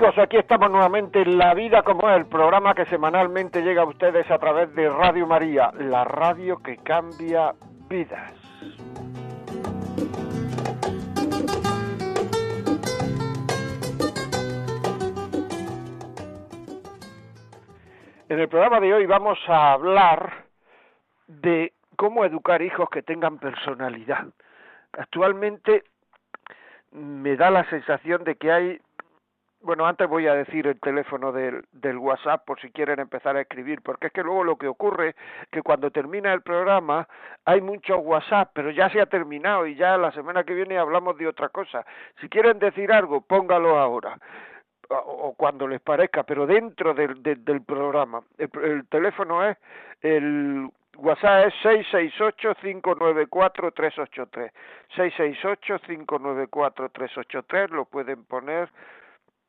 Amigos, aquí estamos nuevamente en La Vida como es, el programa que semanalmente llega a ustedes a través de Radio María, la radio que cambia vidas. En el programa de hoy vamos a hablar de cómo educar hijos que tengan personalidad. Actualmente me da la sensación de que hay bueno, antes voy a decir el teléfono del, del WhatsApp por si quieren empezar a escribir, porque es que luego lo que ocurre que cuando termina el programa hay muchos WhatsApp, pero ya se ha terminado y ya la semana que viene hablamos de otra cosa. Si quieren decir algo, póngalo ahora o, cuando les parezca, pero dentro del, del, del programa. El, el teléfono es el WhatsApp es 668-594-383. 668-594-383. Lo pueden poner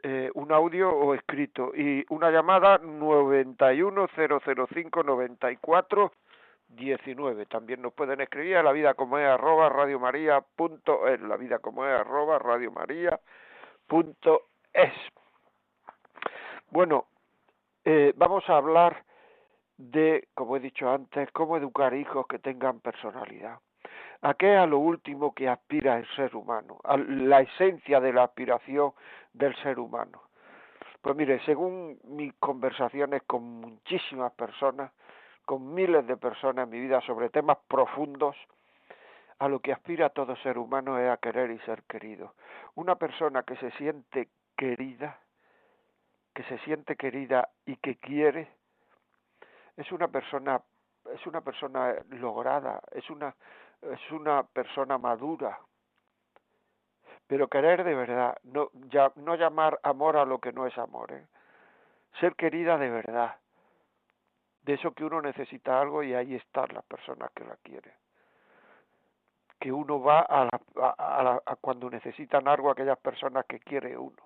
eh, un audio o escrito. Y una llamada 910059419 también nos pueden escribir a la vida como es arroba radio maría punto es. La vida como es arroba radio maría punto es. Bueno eh, vamos a hablar de como he dicho antes cómo educar hijos que tengan personalidad ¿A qué es a lo último que aspira el ser humano? A la esencia de la aspiración del ser humano. Pues mire, según mis conversaciones con muchísimas personas, con miles de personas en mi vida sobre temas profundos, a lo que aspira todo ser humano es a querer y ser querido. Una persona que se siente querida, que se siente querida y que quiere, es una persona es una persona lograda, es una es una persona madura. Pero querer de verdad, no, ya, no llamar amor a lo que no es amor. ¿eh? Ser querida de verdad. De eso que uno necesita algo y ahí están las personas que la quieren. Que uno va a, la, a, la, a cuando necesitan algo a aquellas personas que quiere uno.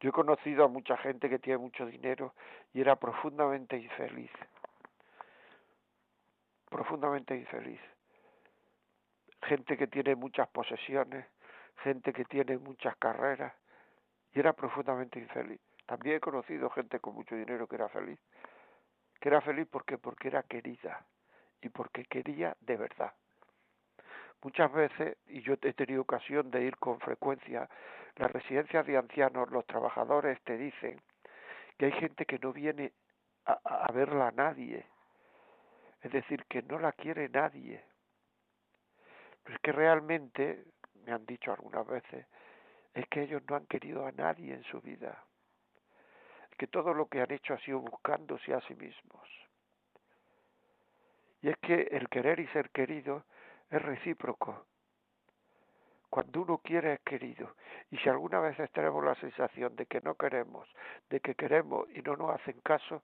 Yo he conocido a mucha gente que tiene mucho dinero y era profundamente infeliz. Profundamente infeliz gente que tiene muchas posesiones, gente que tiene muchas carreras, y era profundamente infeliz. También he conocido gente con mucho dinero que era feliz. Que era feliz porque porque era querida y porque quería de verdad. Muchas veces, y yo he tenido ocasión de ir con frecuencia, las residencias de ancianos, los trabajadores te dicen que hay gente que no viene a, a verla a nadie, es decir, que no la quiere nadie, es que realmente, me han dicho algunas veces, es que ellos no han querido a nadie en su vida. Es que todo lo que han hecho ha sido buscándose a sí mismos. Y es que el querer y ser querido es recíproco. Cuando uno quiere es querido. Y si alguna vez tenemos la sensación de que no queremos, de que queremos y no nos hacen caso,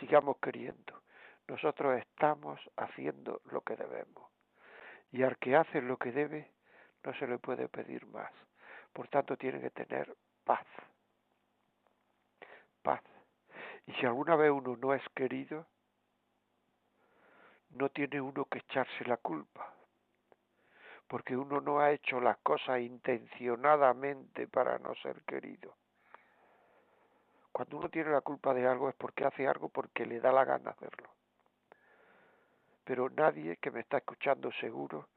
sigamos queriendo. Nosotros estamos haciendo lo que debemos y al que hace lo que debe no se le puede pedir más. Por tanto, tiene que tener paz. Paz. Y si alguna vez uno no es querido, no tiene uno que echarse la culpa, porque uno no ha hecho las cosas intencionadamente para no ser querido. Cuando uno tiene la culpa de algo es porque hace algo porque le da la gana hacerlo pero nadie que me está escuchando seguro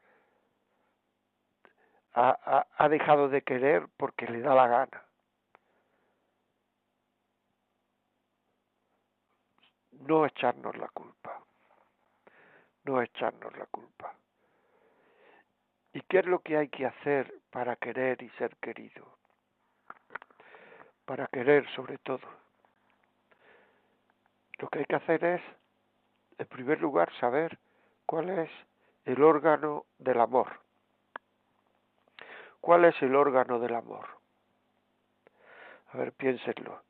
ha, ha, dejado de querer porque le da la gana. No echarnos la culpa, no echarnos la culpa. ¿Y qué es lo que hay que hacer para querer y ser querido? Para querer sobre todo. Lo que hay que hacer es en primer lugar, saber cuál es el órgano del amor. ¿Cuál es el órgano del amor? A ver, piénsenlo.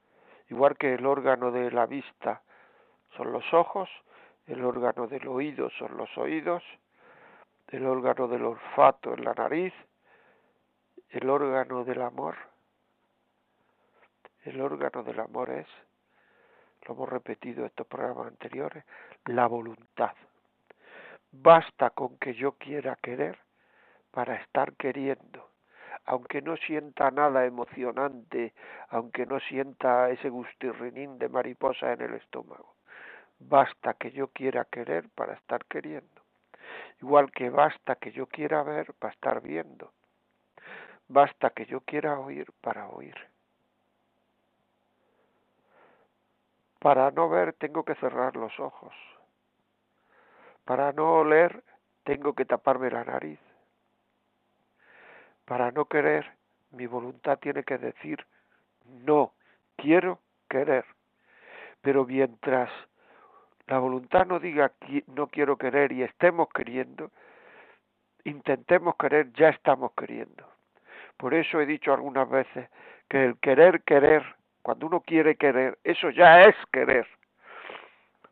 Igual que el órgano de la vista son los ojos, el órgano del oído son los oídos, el órgano del olfato es la nariz, el órgano del amor, el órgano del amor es, lo hemos repetido en estos programas anteriores, la voluntad. Basta con que yo quiera querer para estar queriendo aunque no sienta nada emocionante, aunque no sienta ese gustirrinín de mariposa en el estómago. Basta que yo quiera querer para estar queriendo. Igual que basta que yo quiera ver para estar viendo. Basta que yo quiera oír para oír. Para no ver tengo que cerrar los ojos. Para no oler tengo que taparme la nariz. Para no querer, mi voluntad tiene que decir no, quiero querer. Pero mientras la voluntad no diga no quiero querer y estemos queriendo, intentemos querer, ya estamos queriendo. Por eso he dicho algunas veces que el querer querer, cuando uno quiere querer, eso ya es querer.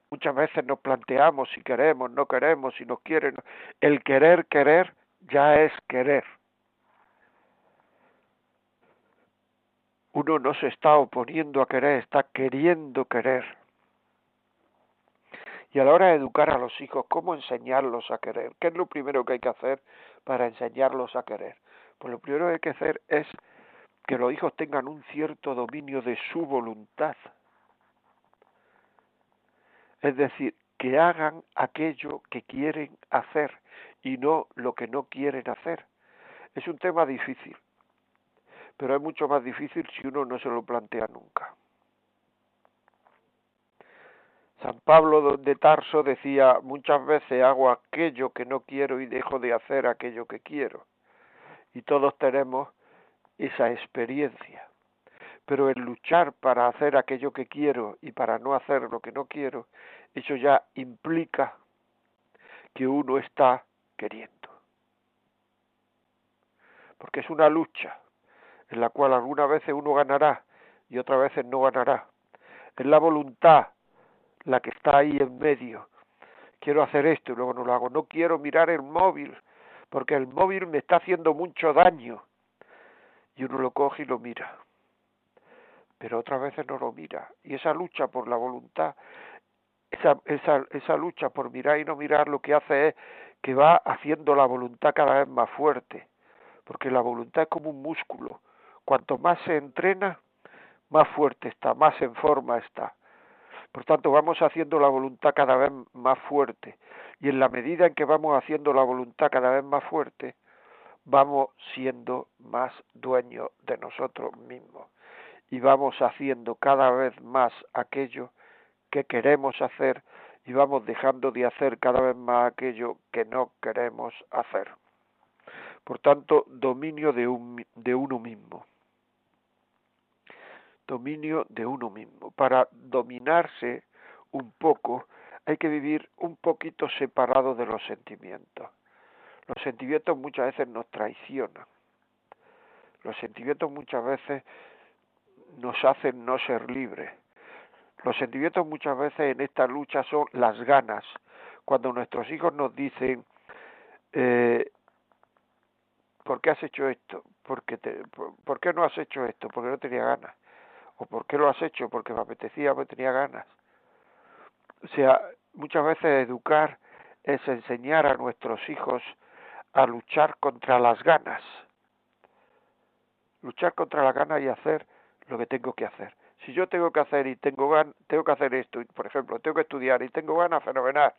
Muchas veces nos planteamos si queremos, no queremos, si nos quieren. El querer querer ya es querer. Uno no se está oponiendo a querer, está queriendo querer. Y a la hora de educar a los hijos, ¿cómo enseñarlos a querer? ¿Qué es lo primero que hay que hacer para enseñarlos a querer? Pues lo primero que hay que hacer es que los hijos tengan un cierto dominio de su voluntad. Es decir, que hagan aquello que quieren hacer y no lo que no quieren hacer. Es un tema difícil, pero es mucho más difícil si uno no se lo plantea nunca. San Pablo de Tarso decía, muchas veces hago aquello que no quiero y dejo de hacer aquello que quiero. Y todos tenemos esa experiencia. Pero el luchar para hacer aquello que quiero y para no hacer lo que no quiero, eso ya implica que uno está queriendo. Porque es una lucha en la cual algunas veces uno ganará y otras veces no ganará. Es la voluntad la que está ahí en medio. Quiero hacer esto y luego no lo hago. No quiero mirar el móvil porque el móvil me está haciendo mucho daño. Y uno lo coge y lo mira. Pero otras veces no lo mira. Y esa lucha por la voluntad, esa, esa, esa lucha por mirar y no mirar lo que hace es que va haciendo la voluntad cada vez más fuerte. Porque la voluntad es como un músculo Cuanto más se entrena, más fuerte está, más en forma está. Por tanto, vamos haciendo la voluntad cada vez más fuerte. Y en la medida en que vamos haciendo la voluntad cada vez más fuerte, vamos siendo más dueños de nosotros mismos. Y vamos haciendo cada vez más aquello que queremos hacer y vamos dejando de hacer cada vez más aquello que no queremos hacer. Por tanto, dominio de, un, de uno mismo dominio de uno mismo. Para dominarse un poco hay que vivir un poquito separado de los sentimientos. Los sentimientos muchas veces nos traicionan. Los sentimientos muchas veces nos hacen no ser libres. Los sentimientos muchas veces en esta lucha son las ganas. Cuando nuestros hijos nos dicen, eh, ¿por qué has hecho esto? Te, ¿Por qué no has hecho esto? Porque no tenía ganas. ¿O por qué lo has hecho? Porque me apetecía, me tenía ganas. O sea, muchas veces educar es enseñar a nuestros hijos a luchar contra las ganas. Luchar contra las ganas y hacer lo que tengo que hacer. Si yo tengo que hacer y tengo ganas, tengo que hacer esto, por ejemplo, tengo que estudiar y tengo ganas, fenomenal.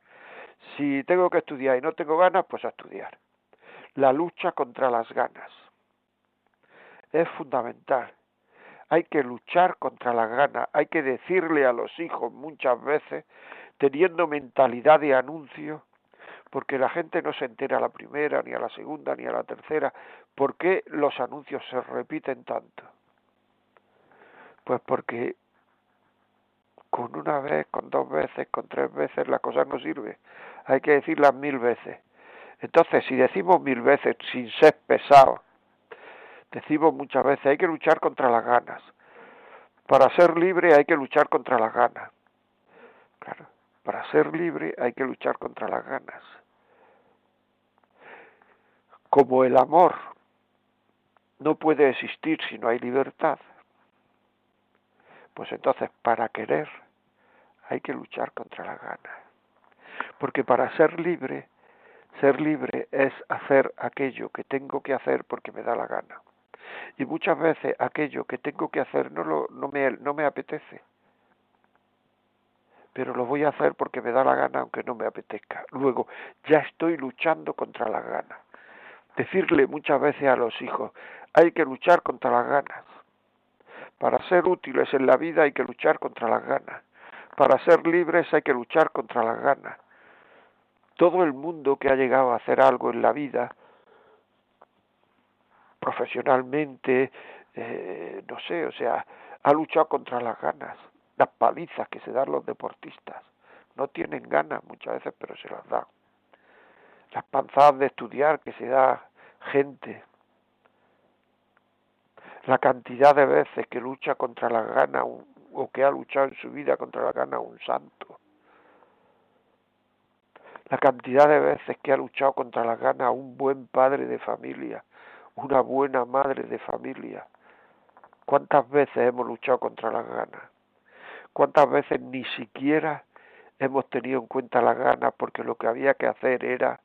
Si tengo que estudiar y no tengo ganas, pues a estudiar. La lucha contra las ganas es fundamental hay que luchar contra la gana, hay que decirle a los hijos muchas veces, teniendo mentalidad de anuncio, porque la gente no se entera a la primera, ni a la segunda, ni a la tercera, ¿por qué los anuncios se repiten tanto? Pues porque con una vez, con dos veces, con tres veces la cosa no sirve, hay que decirlas mil veces. Entonces, si decimos mil veces sin ser pesados, Decimos muchas veces, hay que luchar contra las ganas. Para ser libre hay que luchar contra las ganas. Claro, para ser libre hay que luchar contra las ganas. Como el amor no puede existir si no hay libertad, pues entonces para querer hay que luchar contra las ganas. Porque para ser libre, ser libre es hacer aquello que tengo que hacer porque me da la gana. Y muchas veces aquello que tengo que hacer no, lo, no, me, no me apetece. Pero lo voy a hacer porque me da la gana aunque no me apetezca. Luego, ya estoy luchando contra las ganas. Decirle muchas veces a los hijos, hay que luchar contra las ganas. Para ser útiles en la vida hay que luchar contra las ganas. Para ser libres hay que luchar contra las ganas. Todo el mundo que ha llegado a hacer algo en la vida, profesionalmente, eh, no sé, o sea, ha luchado contra las ganas, las palizas que se dan los deportistas. No tienen ganas muchas veces, pero se las dan. Las panzadas de estudiar que se da gente. La cantidad de veces que lucha contra las ganas o que ha luchado en su vida contra las ganas un santo la cantidad de veces que ha luchado contra las ganas un buen padre de familia, una buena madre de familia. ¿Cuántas veces hemos luchado contra las ganas? ¿Cuántas veces ni siquiera hemos tenido en cuenta las ganas porque lo que había que hacer era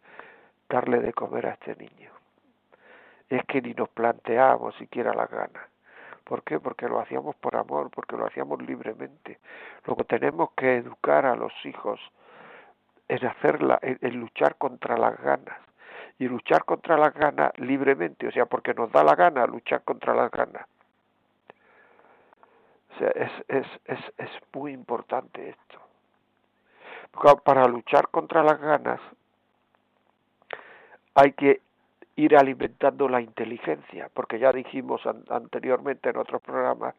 darle de comer a este niño? Es que ni nos planteábamos siquiera las ganas. ¿Por qué? Porque lo hacíamos por amor, porque lo hacíamos libremente. Luego tenemos que educar a los hijos en hacerla, en, luchar contra las ganas y luchar contra las ganas libremente, o sea, porque nos da la gana luchar contra las ganas. O sea, es, es, es, es muy importante esto. para luchar contra las ganas hay que ir alimentando la inteligencia, porque ya dijimos anteriormente en otros programas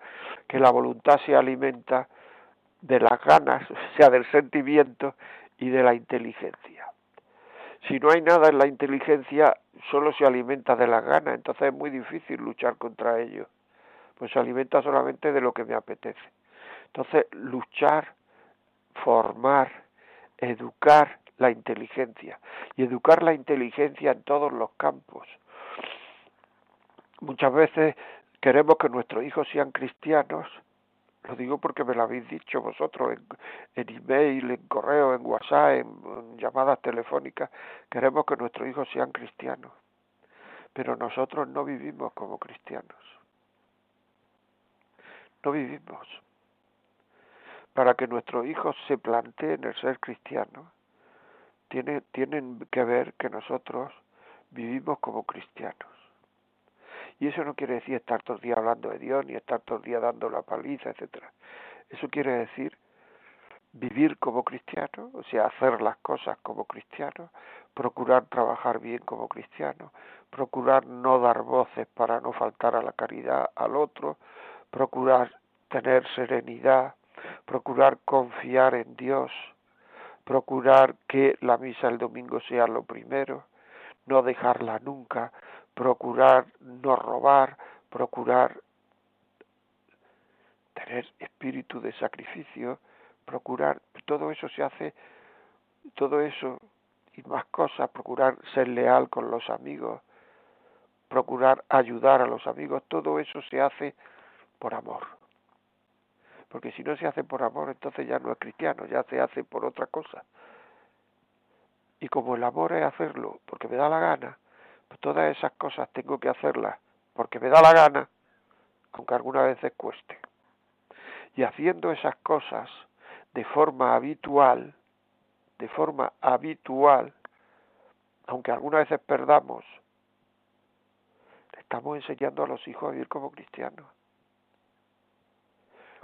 que la voluntad se alimenta de las ganas, o sea, del sentimiento, y de la inteligencia. Si no hay nada en la inteligencia, solo se alimenta de la gana, entonces es muy difícil luchar contra ello, pues se alimenta solamente de lo que me apetece. Entonces, luchar, formar, educar la inteligencia y educar la inteligencia en todos los campos. Muchas veces queremos que nuestros hijos sean cristianos, lo digo porque me lo habéis dicho vosotros en, en email, en correo, en WhatsApp, en, llamadas telefónicas. Queremos que nuestros hijos sean cristianos. Pero nosotros no vivimos como cristianos. No vivimos. Para que nuestros hijos se planteen el ser cristianos, tiene, tienen que ver que nosotros vivimos como cristianos. Y eso no quiere decir estar todo el día hablando de Dios, ni estar todo el día dando la paliza, etcétera. Eso quiere decir vivir como cristiano, o sea, hacer las cosas como cristiano, procurar trabajar bien como cristiano, procurar no dar voces para no faltar a la caridad al otro, procurar tener serenidad, procurar confiar en Dios, procurar que la misa el domingo sea lo primero, no dejarla nunca, procurar no robar, procurar tener espíritu de sacrificio, procurar, todo eso se hace, todo eso y más cosas, procurar ser leal con los amigos, procurar ayudar a los amigos, todo eso se hace por amor. Porque si no se hace por amor, entonces ya no es cristiano, ya se hace por otra cosa. Y como el amor es hacerlo porque me da la gana, todas esas cosas tengo que hacerlas porque me da la gana, aunque algunas veces cueste. Y haciendo esas cosas de forma habitual, de forma habitual, aunque algunas veces perdamos, estamos enseñando a los hijos a vivir como cristianos.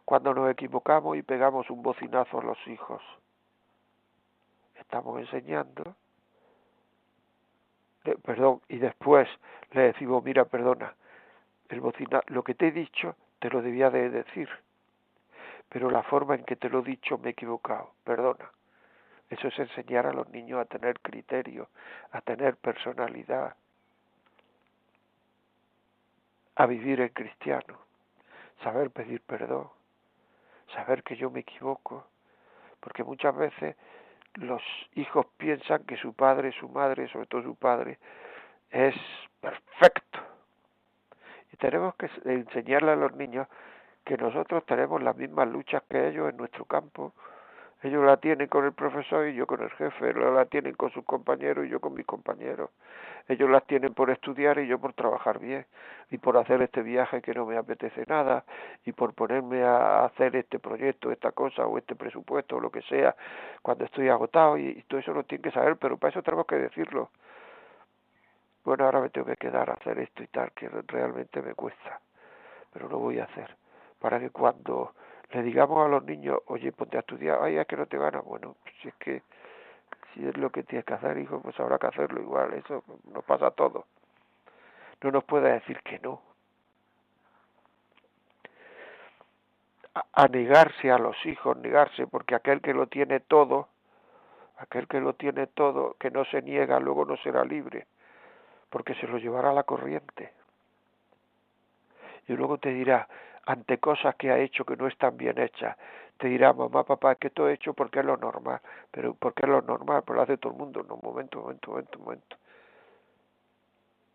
Cuando nos equivocamos y pegamos un bocinazo a los hijos, estamos enseñando perdón, y después le decimos, mira, perdona, el bocina, lo que te he dicho te lo debía de decir, pero la forma en que te lo he dicho me he equivocado, perdona. Eso es enseñar a los niños a tener criterio, a tener personalidad, a vivir en cristiano, saber pedir perdón, saber que yo me equivoco, porque muchas veces los hijos piensan que su padre, su madre, sobre todo su padre, es perfecto. Y tenemos que enseñarle a los niños que nosotros tenemos las mismas luchas que ellos en nuestro campo. Ellos la tienen con el profesor y yo con el jefe, ellos la tienen con sus compañeros y yo con mis compañeros. Ellos las tienen por estudiar y yo por trabajar bien, y por hacer este viaje que no me apetece nada, y por ponerme a hacer este proyecto, esta cosa, o este presupuesto, o lo que sea, cuando estoy agotado, y, todo eso lo tienen que saber, pero para eso tenemos que decirlo. Bueno, ahora me tengo que quedar a hacer esto y tal, que realmente me cuesta, pero lo voy a hacer, para que cuando le digamos a los niños, oye, ponte a estudiar, ay, es que no te ganas, bueno, si es que si es lo que tienes que hacer, hijo, pues habrá que hacerlo igual, eso nos pasa a todos. No nos puede decir que no. A, negarse a los hijos, negarse, porque aquel que lo tiene todo, aquel que lo tiene todo, que no se niega, luego no será libre, porque se lo llevará a la corriente. Y luego te dirá, ante cosas que ha hecho que no están bien hechas, te dirá, mamá, papá, que todo he hecho porque es lo normal. Pero ¿por qué es lo normal? Pues lo hace todo el mundo. No, un momento, un momento, un momento, un momento.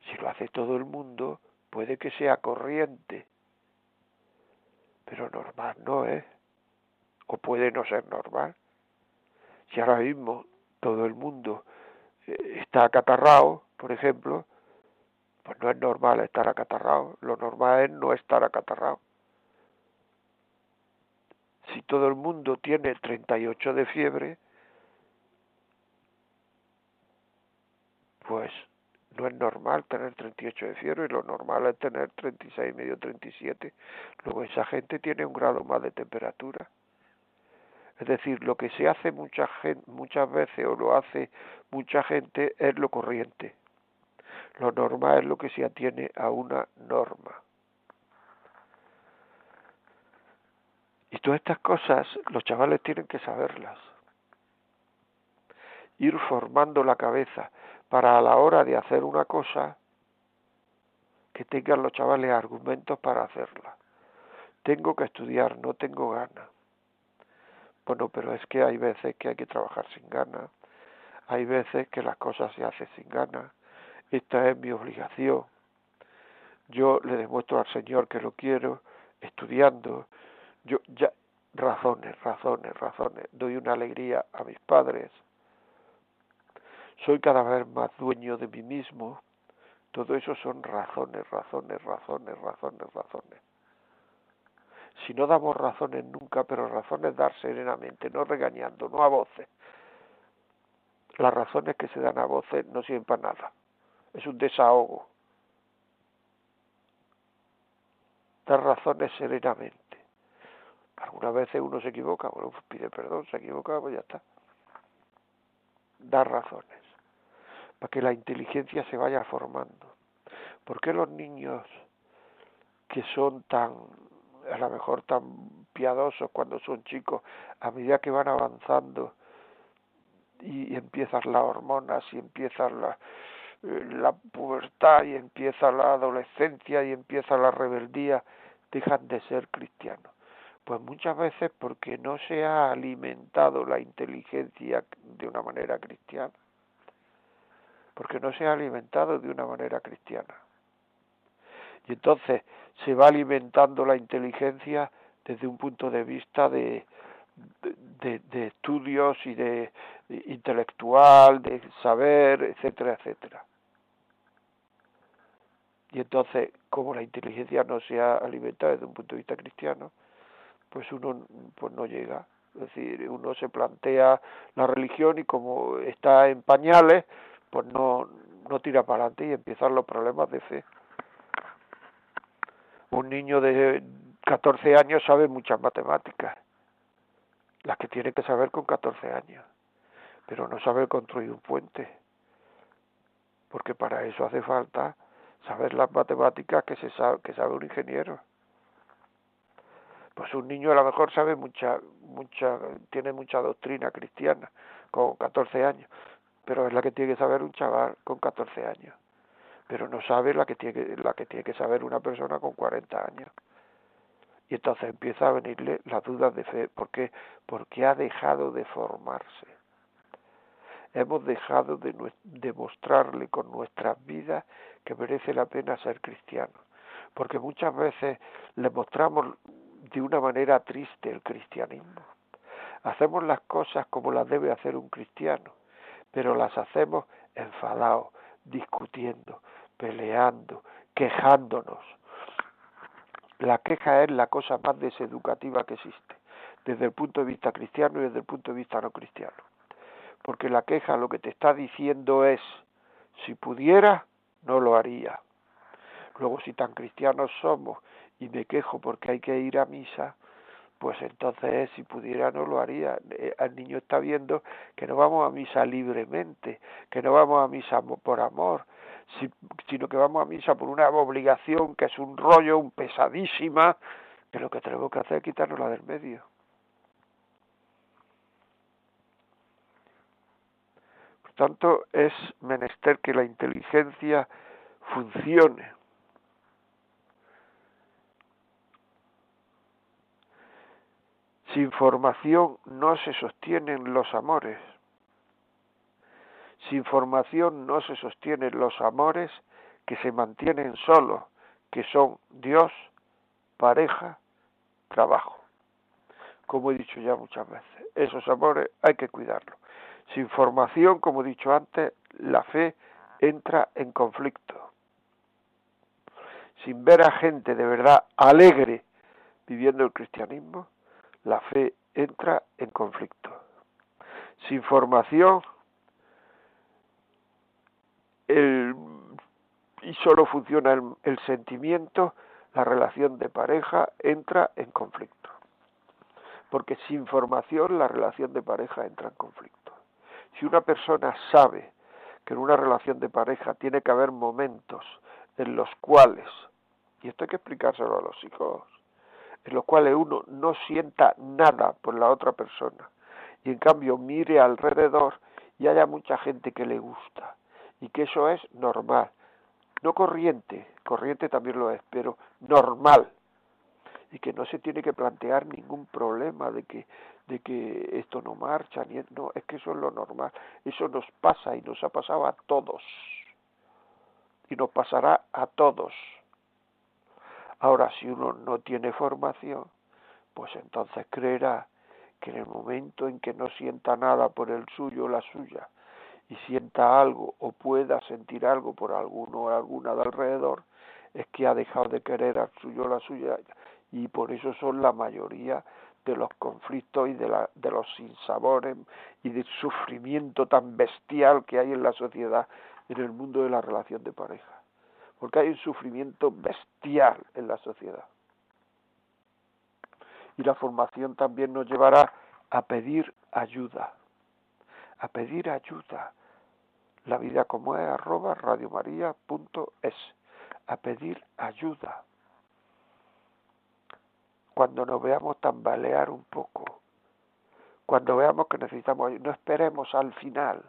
Si lo hace todo el mundo, puede que sea corriente. Pero normal no es. O puede no ser normal. Si ahora mismo todo el mundo eh, está acatarrado, por ejemplo, pues no es normal estar acatarrado. Lo normal es no estar acatarrado si todo el mundo tiene 38 de fiebre, pues no es normal tener 38 de fiebre, lo normal es tener 36, medio 37. Luego esa gente tiene un grado más de temperatura. Es decir, lo que se hace mucha muchas veces o lo hace mucha gente es lo corriente. Lo normal es lo que se atiene a una norma. Y todas estas cosas los chavales tienen que saberlas. Ir formando la cabeza para a la hora de hacer una cosa que tengan los chavales argumentos para hacerla. Tengo que estudiar, no tengo ganas. Bueno, pero es que hay veces que hay que trabajar sin ganas, hay veces que las cosas se hacen sin ganas. Esta es mi obligación. Yo le demuestro al Señor que lo quiero estudiando, yo ya razones, razones, razones, doy una alegría a mis padres, soy cada vez más dueño de mí mismo, todo eso son razones, razones, razones, razones, razones. Si no damos razones nunca, pero razones dar serenamente, no regañando, no a voces. Las razones que se dan a voces no sirven para nada. Es un desahogo. Dar razones serenamente. Algunas veces uno se equivoca, bueno, pues pide perdón, se equivoca, pues ya está. Dar razones, para que la inteligencia se vaya formando. ¿Por qué los niños que son tan, a lo mejor tan piadosos cuando son chicos, a medida que van avanzando y, empiezan las hormonas y empiezan la, eh, la pubertad y empieza la adolescencia y empieza la rebeldía, dejan de ser cristianos? Pues muchas veces porque no se ha alimentado la inteligencia de una manera cristiana. Porque no se ha alimentado de una manera cristiana. Y entonces se va alimentando la inteligencia desde un punto de vista de, de, de, estudios y de intelectual, de saber, etcétera, etcétera. Y entonces, como la inteligencia no se ha alimentado desde un punto de vista cristiano, pues uno pues no llega. Es decir, uno se plantea la religión y como está en pañales, pues no, no tira para adelante y empiezan los problemas de fe. Un niño de 14 años sabe muchas matemáticas, las que tiene que saber con 14 años, pero no sabe construir un puente, porque para eso hace falta saber las matemáticas que se sabe, que sabe un ingeniero pues un niño a lo mejor sabe mucha, mucha, tiene mucha doctrina cristiana con 14 años, pero es la que tiene que saber un chaval con 14 años, pero no sabe la que tiene, la que tiene que saber una persona con 40 años. Y entonces empieza a venirle las dudas de fe. ¿Por qué? Porque ha dejado de formarse. Hemos dejado de demostrarle con nuestras vidas que merece la pena ser cristiano. Porque muchas veces le mostramos de una manera triste el cristianismo. Hacemos las cosas como las debe hacer un cristiano, pero las hacemos enfadados, discutiendo, peleando, quejándonos. La queja es la cosa más deseducativa que existe, desde el punto de vista cristiano y desde el punto de vista no cristiano. Porque la queja lo que te está diciendo es, si pudiera, no lo haría. Luego, si tan cristianos somos y me quejo porque hay que ir a misa, pues entonces si pudiera no lo haría. Eh, el niño está viendo que no vamos a misa libremente, que no vamos a misa por amor, sino que vamos a misa por una obligación que es un rollo, un pesadísima, que lo que tenemos que hacer es quitarnos del medio. Por tanto, es menester que la inteligencia funcione. Sin formación no se sostienen los amores. Sin formación no se sostienen los amores que se mantienen solos, que son Dios, pareja, trabajo. Como he dicho ya muchas veces, esos amores hay que cuidarlos. Sin formación, como he dicho antes, la fe entra en conflicto. Sin ver a gente de verdad alegre viviendo el cristianismo, la fe entra en conflicto. Sin formación, y solo funciona el, sentimiento, la relación de pareja entra en conflicto. Porque sin formación la relación de pareja entra en conflicto. Si una persona sabe que en una relación de pareja tiene que haber momentos en los cuales, y esto hay que explicárselo a los hijos, en los cuales uno no sienta nada por la otra persona y en cambio mire alrededor y haya mucha gente que le gusta y que eso es normal. No corriente, corriente también lo es, pero normal. Y que no se tiene que plantear ningún problema de que, de que esto no marcha, ni, no, es que eso es lo normal. Eso nos pasa y nos ha pasado a todos. Y nos pasará a todos. Ahora, si uno no tiene formación, pues entonces creerá que en el momento en que no sienta nada por el suyo o la suya, y sienta algo o pueda sentir algo por alguno o alguna de alrededor, es que ha dejado de querer al suyo o la suya y por eso son la mayoría de los conflictos y de, la, de los sinsabores y del sufrimiento tan bestial que hay en la sociedad, en el mundo de la relación de pareja. Porque hay un sufrimiento bestial en la sociedad. Y la formación también nos llevará a pedir ayuda, a pedir ayuda, la vida como es arroba radiomaria.es a pedir ayuda. Cuando nos veamos tambalear un poco cuando veamos que necesitamos no esperemos al final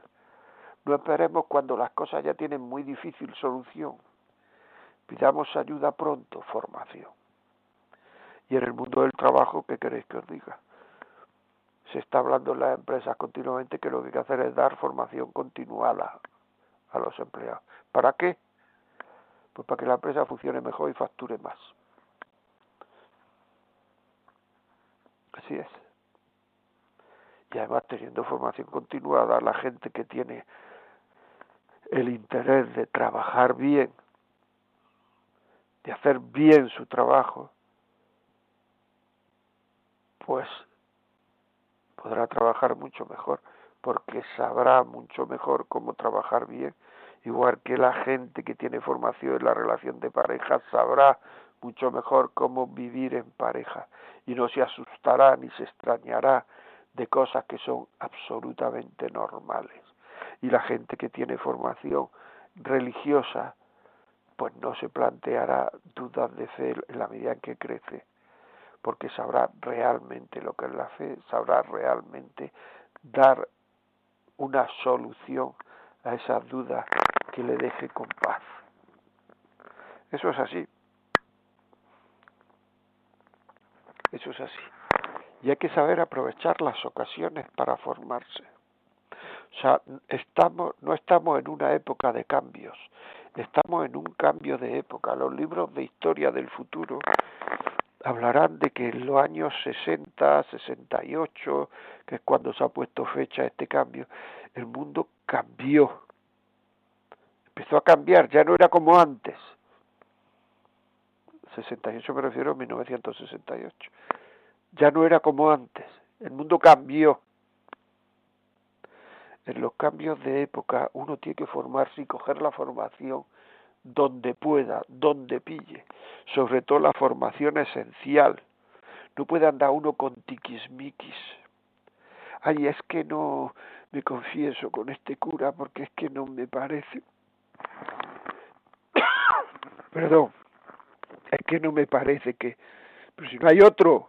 no esperemos cuando las cosas ya tienen muy difícil solución pidamos ayuda pronto formación y en el mundo del trabajo ¿qué queréis que os diga? se está hablando en las empresas continuamente que lo que hay que hacer es dar formación continuada a los empleados. ¿Para qué? Pues para que la empresa funcione mejor y facture más. Así es. Y además teniendo formación continuada, la gente que tiene el interés de trabajar bien, de hacer bien su trabajo, pues podrá trabajar mucho mejor, porque sabrá mucho mejor cómo trabajar bien, igual que la gente que tiene formación en la relación de pareja sabrá mucho mejor cómo vivir en pareja y no se asustará ni se extrañará de cosas que son absolutamente normales. Y la gente que tiene formación religiosa, pues no se planteará dudas de fe en la medida en que crece porque sabrá realmente lo que es la fe, sabrá realmente dar una solución a esas dudas que le deje con paz. Eso es así. Eso es así. Y hay que saber aprovechar las ocasiones para formarse. O sea, estamos, no estamos en una época de cambios, estamos en un cambio de época. Los libros de historia del futuro hablarán de que en los años 60, 68, que es cuando se ha puesto fecha este cambio, el mundo cambió. Empezó a cambiar, ya no era como antes. 68 me refiero a 1968. Ya no era como antes. El mundo cambió. En los cambios de época uno tiene que formarse y coger la formación donde pueda, donde pille, sobre todo la formación esencial. No puede andar uno con tiquismiquis. Ay, es que no me confieso con este cura porque es que no me parece. Perdón, es que no me parece que. Pero si no hay otro,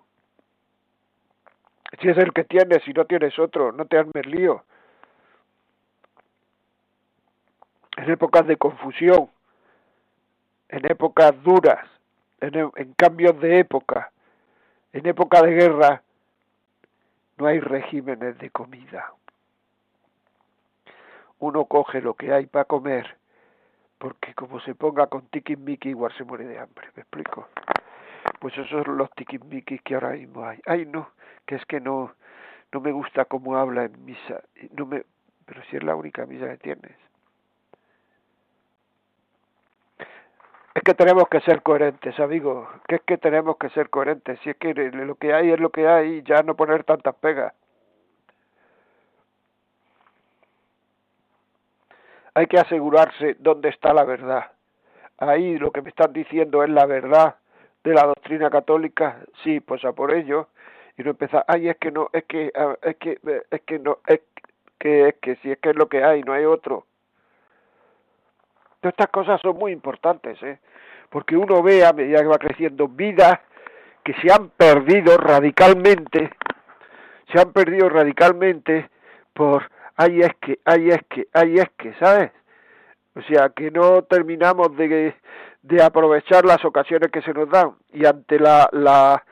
si es el que tienes, si no tienes otro, no te armes lío. En épocas de confusión, en épocas duras, en, en cambios de época, en época de guerra, no hay regímenes de comida. Uno coge lo que hay para comer, porque como se ponga con tiquismiquis igual se muere de hambre, ¿me explico? Pues esos son los tiquismiquis que ahora mismo hay. Ay, no, que es que no, no me gusta cómo habla en misa, no me, pero si es la única misa que tienes. Es que tenemos que ser coherentes, amigo. Que es que tenemos que ser coherentes. Si es que lo que hay es lo que hay, ya no poner tantas pegas. Hay que asegurarse dónde está la verdad. Ahí lo que me están diciendo es la verdad de la doctrina católica. Sí, pues a por ello. Y no empezar, ay, es que no, es que, ah, es que, es que no, es que, es que si es que es lo que hay, no hay otro. Todas estas cosas son muy importantes, ¿eh? porque uno ve a medida que va creciendo vidas que se han perdido radicalmente, se han perdido radicalmente por, ay es que, ay es que, ay es que, ¿sabes? O sea, que no terminamos de, de aprovechar las ocasiones que se nos dan y ante la, la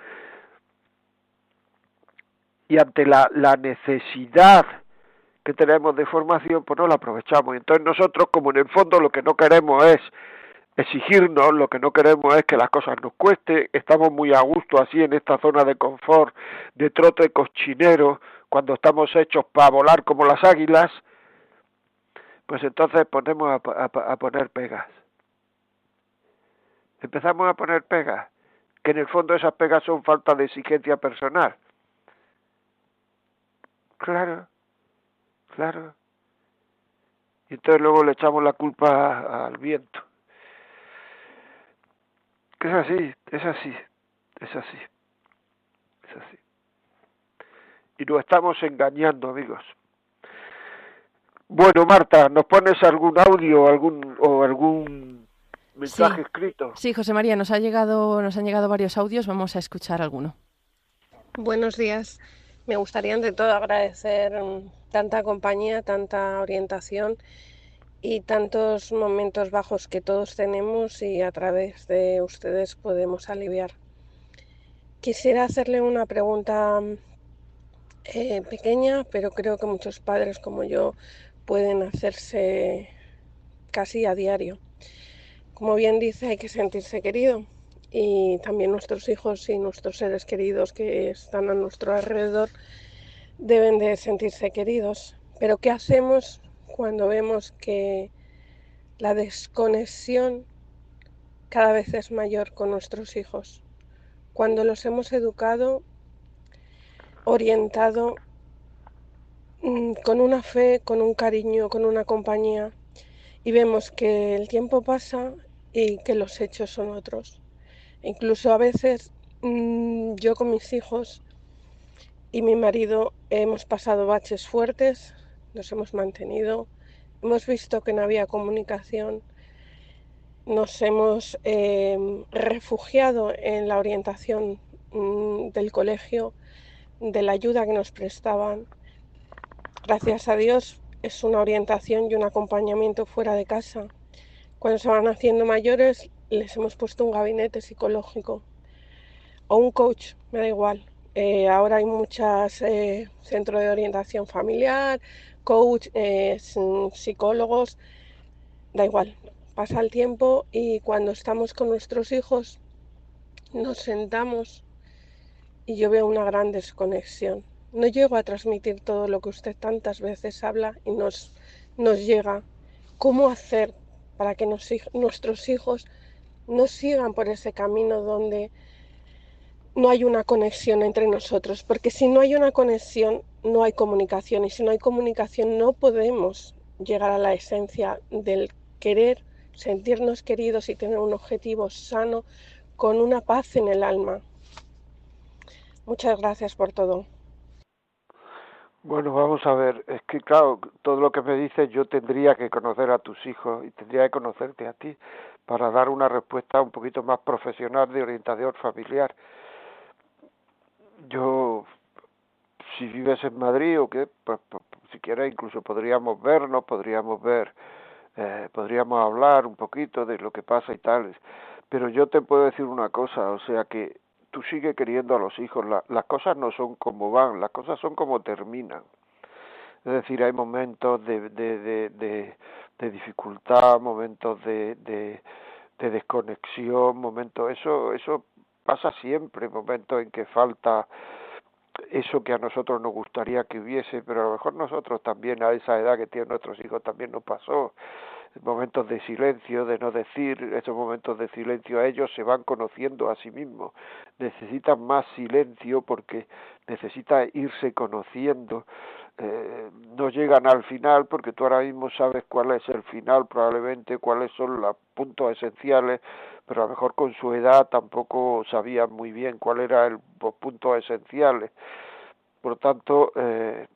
y ante la, la necesidad que tenemos de formación, pues no la aprovechamos. Entonces nosotros, como en el fondo lo que no queremos es exigirnos, lo que no queremos es que las cosas nos cueste, estamos muy a gusto así en esta zona de confort, de trote cochinero, cuando estamos hechos para volar como las águilas, pues entonces ponemos a, a poner pegas. Empezamos a poner pegas, que en el fondo esas pegas son falta de exigencia personal. Claro, Claro. Y entonces luego le echamos la culpa al viento. Que es así, es así, es así, es así. Y nos estamos engañando, amigos. Bueno, Marta, ¿nos pones algún audio algún, o algún mensaje escrito? Sí, José María, nos, ha llegado, nos han llegado varios audios, vamos a escuchar alguno. Buenos días. Me gustaría ante todo agradecer tanta compañía, tanta orientación y tantos momentos bajos que todos tenemos y a través de ustedes podemos aliviar. Quisiera hacerle una pregunta eh, pequeña, pero creo que muchos padres como yo pueden hacerse casi a diario. Como bien dice, hay que sentirse querido y también nuestros hijos y nuestros seres queridos que están a nuestro alrededor deben de sentirse queridos. Pero ¿qué hacemos cuando vemos que la desconexión cada vez es mayor con nuestros hijos? Cuando los hemos educado, orientado mm, con una fe, con un cariño, con una compañía, y vemos que el tiempo pasa y que los hechos son otros. Incluso a veces mm, yo con mis hijos y mi marido hemos pasado baches fuertes, nos hemos mantenido, hemos visto que no había comunicación, nos hemos em, refugiado en la orientación mm, del colegio, de la ayuda que nos prestaban. Gracias a Dios es una orientación y un acompañamiento fuera de casa. Cuando se van haciendo mayores les hemos puesto un gabinete psicológico o un coach, me da igual. Eh, ahora hay muchos eh, centros de orientación familiar, coach, eh, psicólogos, da igual. Pasa el tiempo y cuando estamos con nuestros hijos nos sentamos y yo veo una gran desconexión. No llego a transmitir todo lo que usted tantas veces habla y nos, nos llega. ¿Cómo hacer para que nuestros hijos no sigan por ese camino donde no hay una conexión entre nosotros, porque si no hay una conexión, no hay comunicación, y si no hay comunicación, no podemos llegar a la esencia del querer, sentirnos queridos y tener un objetivo sano con una paz en el alma. Muchas gracias por todo. Bueno, vamos a ver, es que claro, todo lo que me dices yo tendría que conocer a tus hijos y tendría que conocerte a ti para dar una respuesta un poquito más profesional de orientación familiar yo si vives en Madrid o qué, pues, pues, si quieres incluso podríamos vernos, podríamos ver, eh, podríamos hablar un poquito de lo que pasa y tal. Pero yo te puedo decir una cosa, o sea que tú sigues queriendo a los hijos, las cosas no son como van, las cosas son como terminan. Es decir, hay momentos de, de, de, de, dificultad, momentos de, de, de desconexión, momentos, eso, eso pasa siempre, momentos en que falta eso que a nosotros nos gustaría que hubiese, pero a lo mejor nosotros también a esa edad que tienen nuestros hijos también nos pasó. Momentos de silencio, de no decir, esos momentos de silencio a ellos se van conociendo a sí mismos, necesitan más silencio porque necesitan irse conociendo, eh, no llegan al final porque tú ahora mismo sabes cuál es el final probablemente, cuáles son los puntos esenciales, pero a lo mejor con su edad tampoco sabían muy bien cuál era el, los puntos esenciales. Por tanto, eh,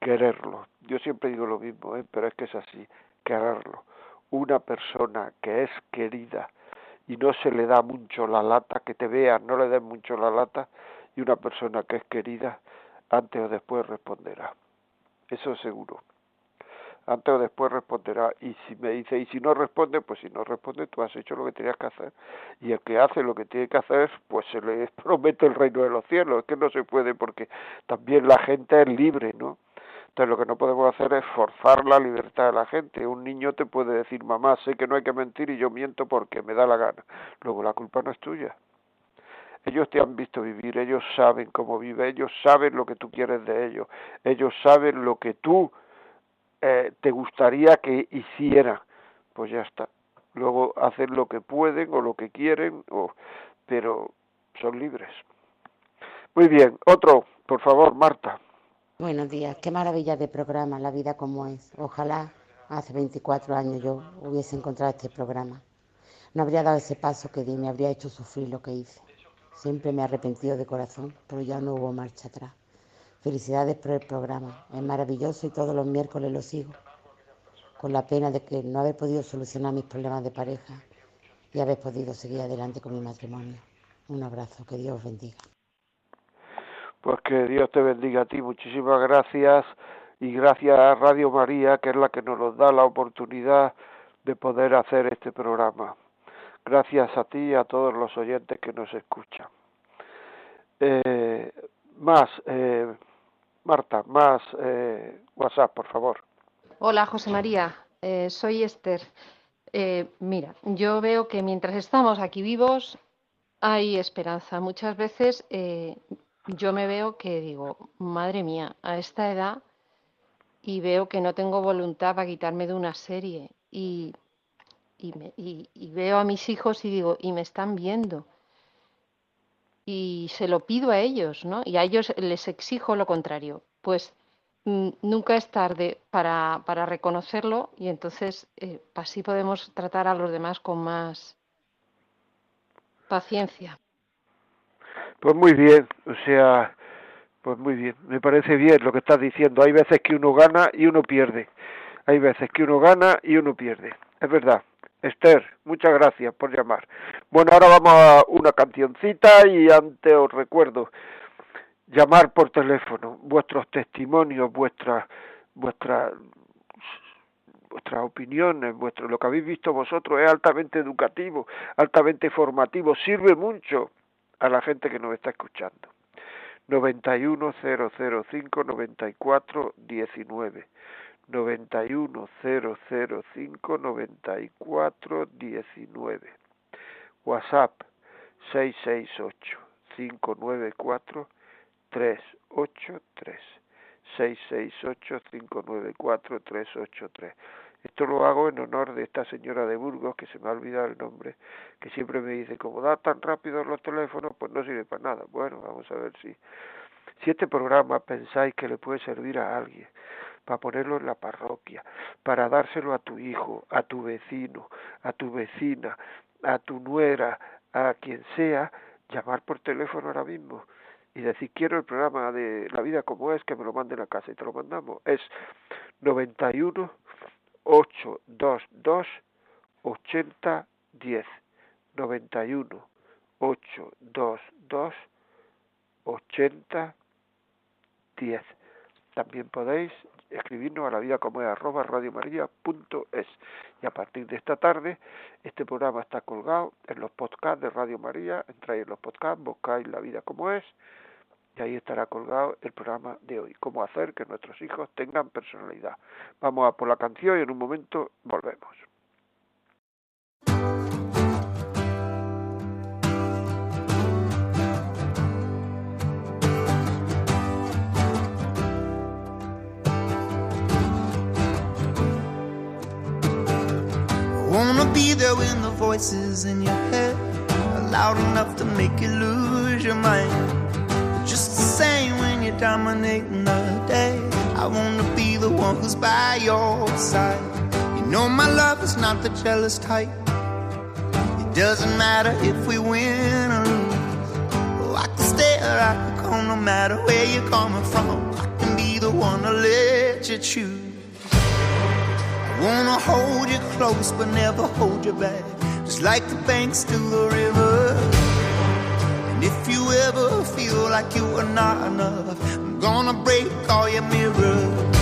quererlo. Yo siempre digo lo mismo, ¿eh? pero es que es así, quererlo. Una persona que es querida y no se le da mucho la lata, que te vean, no le den mucho la lata, y una persona que es querida, antes o después responderá. Eso es seguro antes o después responderá. Y si me dice, y si no responde, pues si no responde, tú has hecho lo que tenías que hacer. Y el que hace lo que tiene que hacer, pues se le promete el reino de los cielos. Es que no se puede porque también la gente es libre, ¿no? Entonces lo que no podemos hacer es forzar la libertad de la gente. Un niño te puede decir, mamá, sé que no hay que mentir y yo miento porque me da la gana. Luego la culpa no es tuya. Ellos te han visto vivir, ellos saben cómo vive, ellos saben lo que tú quieres de ellos, ellos saben lo que tú eh, te gustaría que hiciera, pues ya está. Luego hacen lo que pueden o lo que quieren, o, pero son libres. Muy bien, otro, por favor, Marta. Buenos días, qué maravilla de programa, la vida como es. Ojalá hace 24 años yo hubiese encontrado este programa. No habría dado ese paso que di, me habría hecho sufrir lo que hice. Siempre me he arrepentido de corazón, pero ya no hubo marcha atrás. Felicidades por el programa, es maravilloso y todos los miércoles lo sigo, con la pena de que no haber podido solucionar mis problemas de pareja y haber podido seguir adelante con mi matrimonio. Un abrazo, que Dios os bendiga. Pues que Dios te bendiga a ti, muchísimas gracias y gracias a Radio María, que es la que nos da la oportunidad de poder hacer este programa. Gracias a ti y a todos los oyentes que nos escuchan. Eh, más, eh, Marta, más eh, WhatsApp, por favor. Hola, José María. Eh, soy Esther. Eh, mira, yo veo que mientras estamos aquí vivos hay esperanza. Muchas veces yo me veo que digo, madre mía, a esta edad y veo que no tengo voluntad para quitarme de una serie y, y veo a mis hijos y digo, y me están viendo y se lo pido a ellos, ¿no? Y a ellos les exijo lo contrario. Pues mm, nunca es tarde para, para reconocerlo y entonces eh, así podemos tratar a los demás con más paciencia. Pues muy bien, o sea, pues muy bien, me parece bien lo que estás diciendo. Hay veces que uno gana y uno pierde. Hay veces que uno gana y uno pierde. Es verdad. Esther, muchas gracias por llamar. Bueno, ahora vamos a una cancioncita y antes os recuerdo llamar por teléfono, vuestros testimonios, vuestras vuestras vuestras opiniones, vuestro lo que habéis visto vosotros es altamente educativo, altamente formativo, sirve mucho a la gente que nos está escuchando. 91005 94 19 91005 94 19 WhatsApp 668 594 383 668 594 383 esto lo hago en honor de esta señora de Burgos, que se me ha olvidado el nombre, que siempre me dice, como da tan rápido los teléfonos, pues no sirve para nada. Bueno, vamos a ver si, si este programa pensáis que le puede servir a alguien, para ponerlo en la parroquia, para dárselo a tu hijo, a tu vecino, a tu vecina, a tu nuera, a quien sea, llamar por teléfono ahora mismo y decir quiero el programa de La vida como es, que me lo manden a casa y te lo mandamos. Es 91 822 80 10 91 822 80 10 también podéis escribirnos a la vida como es arroba radiomaria.es y a partir de esta tarde este programa está colgado en los podcasts de Radio María entráis en los podcasts, buscáis la vida como es y ahí estará colgado el programa de hoy, cómo hacer que nuestros hijos tengan personalidad. Vamos a por la canción y en un momento volvemos. Wanna be there when the voices in your head are loud enough to make you lose your mind just the same when you're dominating the day. I wanna be the one who's by your side. You know my love is not the jealous type. It doesn't matter if we win or lose. Oh, I can stay or I can go no matter where you're coming from. I can be the one to let you choose. Wanna hold you close but never hold you back. Just like the banks to the river. And if you ever feel like you are not enough, I'm gonna break all your mirrors.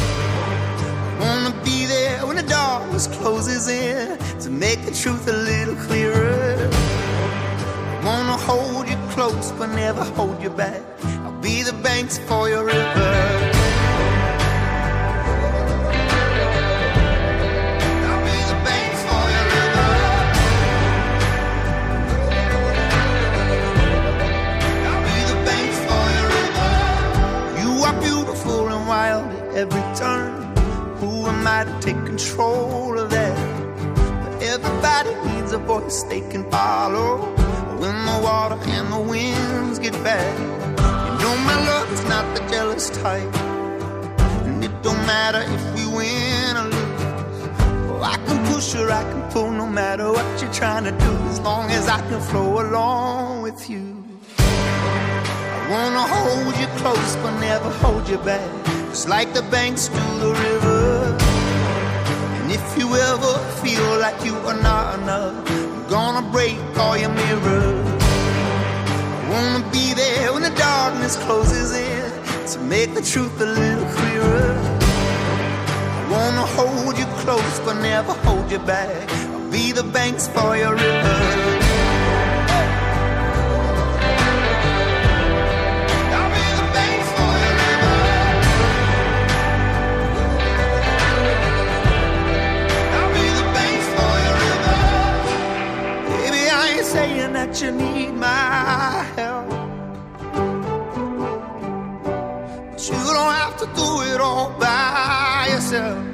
Wanna be there when the darkness closes in to make the truth a little clearer. Wanna hold you close but never hold you back. I'll be the banks for your river. Take control of that? But everybody needs a voice they can follow. When the water and the winds get bad, you know my love is not the jealous type. And it don't matter if we win or lose. Oh, I can push or I can pull no matter what you're trying to do, as long as I can flow along with you. I wanna hold you close but never hold you back just like the banks to the river. And if you ever feel like you are not enough, I'm gonna break all your mirrors. I wanna be there when the darkness closes in to make the truth a little clearer. I wanna hold you close but never hold you back. I'll be the banks for your river. You need my help. But you don't have to do it all by yourself.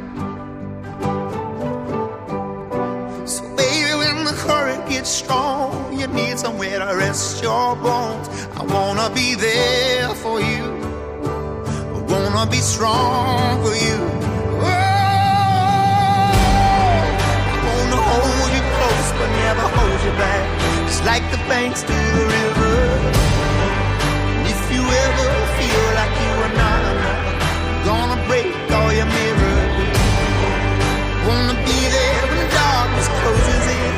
So, baby, when the current gets strong, you need somewhere to rest your bones. I wanna be there for you. I wanna be strong for you. I wanna hold you close, but never hold you back like the banks to the river. And if you ever feel like you are not gonna break all your mirrors. Wanna be there when darkness closes in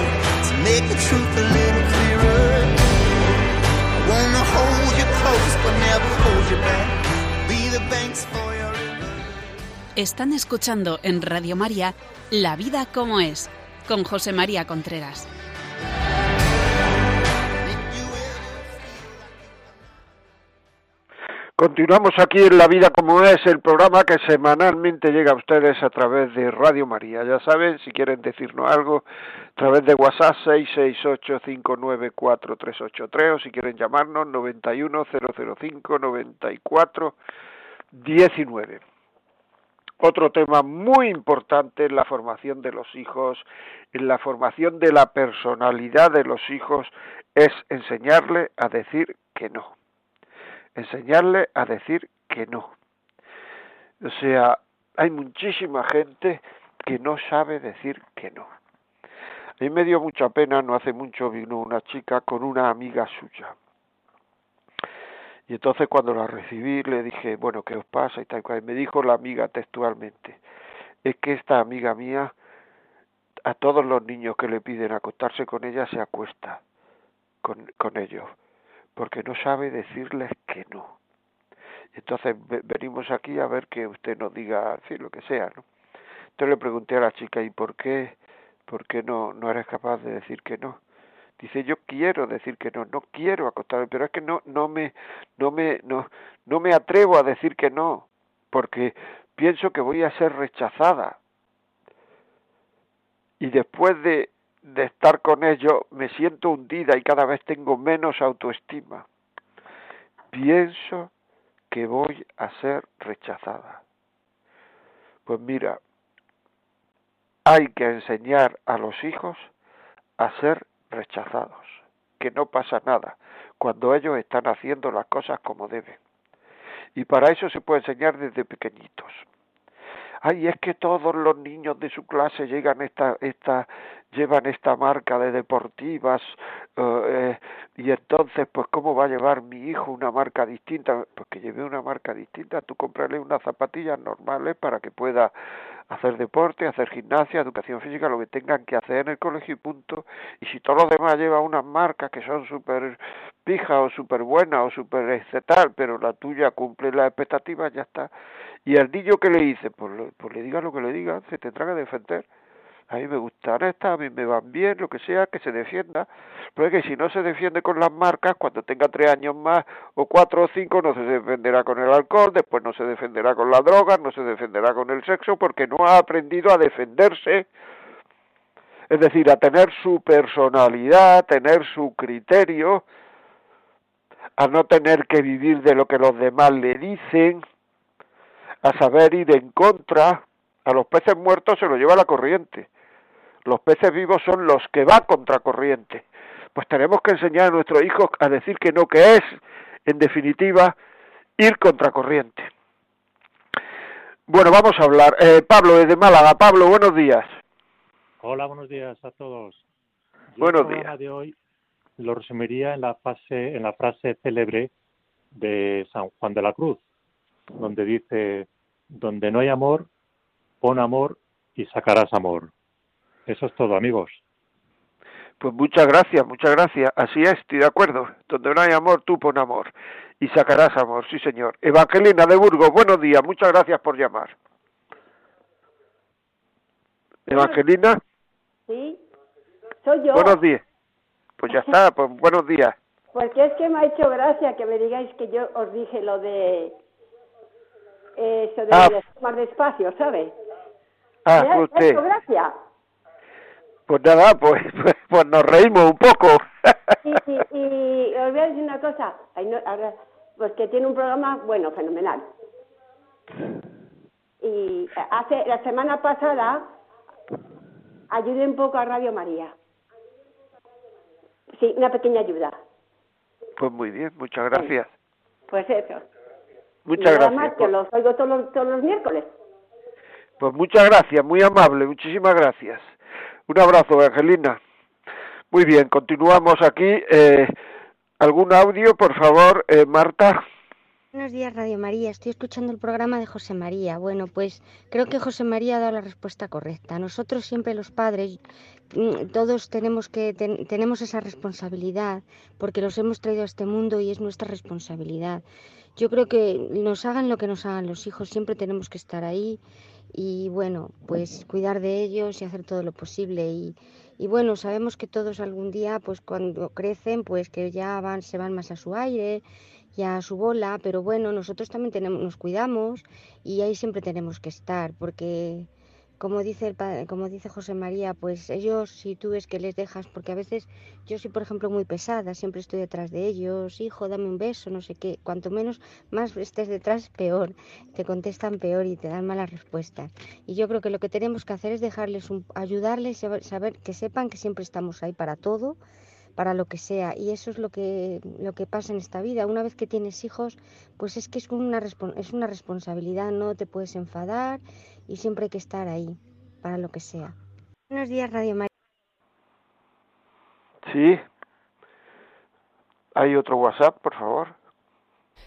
to make the truth a little clearer. Wanna hold you close but never hold you back. Be the banks for your river. Están escuchando en Radio María La vida como es con José María Contreras. Continuamos aquí en La Vida como es, el programa que semanalmente llega a ustedes a través de Radio María. Ya saben, si quieren decirnos algo, a través de WhatsApp 668-594-383 o si quieren llamarnos 91-005-94-19. Otro tema muy importante en la formación de los hijos, en la formación de la personalidad de los hijos, es enseñarle a decir que no enseñarle a decir que no. O sea, hay muchísima gente que no sabe decir que no. A mí me dio mucha pena, no hace mucho vino una chica con una amiga suya. Y entonces cuando la recibí le dije, bueno, ¿qué os pasa? Y tal cual. me dijo la amiga textualmente, es que esta amiga mía, a todos los niños que le piden acostarse con ella, se acuesta con, con ellos porque no sabe decirles que no. Entonces venimos aquí a ver que usted nos diga, sí, lo que sea, ¿no? Entonces le pregunté a la chica, ¿y por qué, por qué no, no eres capaz de decir que no? Dice, yo quiero decir que no, no quiero acostarme, pero es que no, no me, no me, no, no me atrevo a decir que no, porque pienso que voy a ser rechazada. Y después de de estar con ellos me siento hundida y cada vez tengo menos autoestima. Pienso que voy a ser rechazada. Pues mira, hay que enseñar a los hijos a ser rechazados, que no pasa nada cuando ellos están haciendo las cosas como deben. Y para eso se puede enseñar desde pequeñitos ay, es que todos los niños de su clase llegan esta, esta, llevan esta marca de deportivas eh, y entonces, pues, ¿cómo va a llevar mi hijo una marca distinta? Pues que lleve una marca distinta, tú cómprale unas zapatillas normales para que pueda hacer deporte, hacer gimnasia, educación física, lo que tengan que hacer en el colegio y punto. Y si todos los demás llevan unas marcas que son súper pijas o súper buenas o súper tal, pero la tuya cumple las expectativas, ya está. Y al niño que le dice, pues, pues le diga lo que le diga, se tendrá que defender. A mí me gustan estas, a mí me van bien, lo que sea, que se defienda. Pero es que si no se defiende con las marcas, cuando tenga tres años más, o cuatro o cinco, no se defenderá con el alcohol, después no se defenderá con la droga, no se defenderá con el sexo, porque no ha aprendido a defenderse. Es decir, a tener su personalidad, tener su criterio, a no tener que vivir de lo que los demás le dicen a saber ir en contra, a los peces muertos se los lleva la corriente. Los peces vivos son los que van contra corriente. Pues tenemos que enseñar a nuestros hijos a decir que no, que es, en definitiva, ir contra corriente. Bueno, vamos a hablar. Eh, Pablo, desde Málaga. Pablo, buenos días. Hola, buenos días a todos. buenos días. de hoy lo resumiría en la, fase, en la frase célebre de San Juan de la Cruz, donde dice, donde no hay amor, pon amor y sacarás amor. Eso es todo, amigos. Pues muchas gracias, muchas gracias. Así es, estoy de acuerdo. Donde no hay amor, tú pon amor. Y sacarás amor, sí señor. Evangelina de Burgos, buenos días, muchas gracias por llamar. Evangelina. Sí, soy yo. Buenos días. Pues ya está, pues buenos días. Porque es que me ha hecho gracia que me digáis que yo os dije lo de eso de ah. más despacio, ¿sabes? Ah, ¿Me usted. gracias. Pues nada, pues, pues, pues, nos reímos un poco. Sí, sí, y os voy a decir una cosa, pues que tiene un programa, bueno, fenomenal. Y hace la semana pasada ayudé un poco a Radio María. Sí, una pequeña ayuda. Pues muy bien, muchas gracias. Pues eso. Muchas gracias. Más que los oigo todos los, todos los miércoles. Pues muchas gracias, muy amable, muchísimas gracias. Un abrazo, Angelina. Muy bien, continuamos aquí. Eh, ¿Algún audio, por favor, eh, Marta? Buenos días, Radio María. Estoy escuchando el programa de José María. Bueno, pues creo que José María ha dado la respuesta correcta. Nosotros siempre los padres, mm, todos tenemos que tenemos esa responsabilidad porque los hemos traído a este mundo y es nuestra responsabilidad. Yo creo que nos hagan lo que nos hagan los hijos, siempre tenemos que estar ahí y bueno, pues cuidar de ellos y hacer todo lo posible y, y bueno, sabemos que todos algún día, pues cuando crecen, pues que ya van, se van más a su aire ya a su bola, pero bueno, nosotros también tenemos, nos cuidamos y ahí siempre tenemos que estar, porque como dice el como dice José María, pues ellos si tú ves que les dejas, porque a veces yo soy por ejemplo muy pesada, siempre estoy detrás de ellos, hijo, dame un beso, no sé qué, cuanto menos más estés detrás, peor, te contestan peor y te dan malas respuestas. Y yo creo que lo que tenemos que hacer es dejarles un, ayudarles, saber, que sepan que siempre estamos ahí para todo para lo que sea y eso es lo que lo que pasa en esta vida una vez que tienes hijos pues es que es una es una responsabilidad no te puedes enfadar y siempre hay que estar ahí para lo que sea buenos días Radio María Sí. ¿Hay otro WhatsApp, por favor?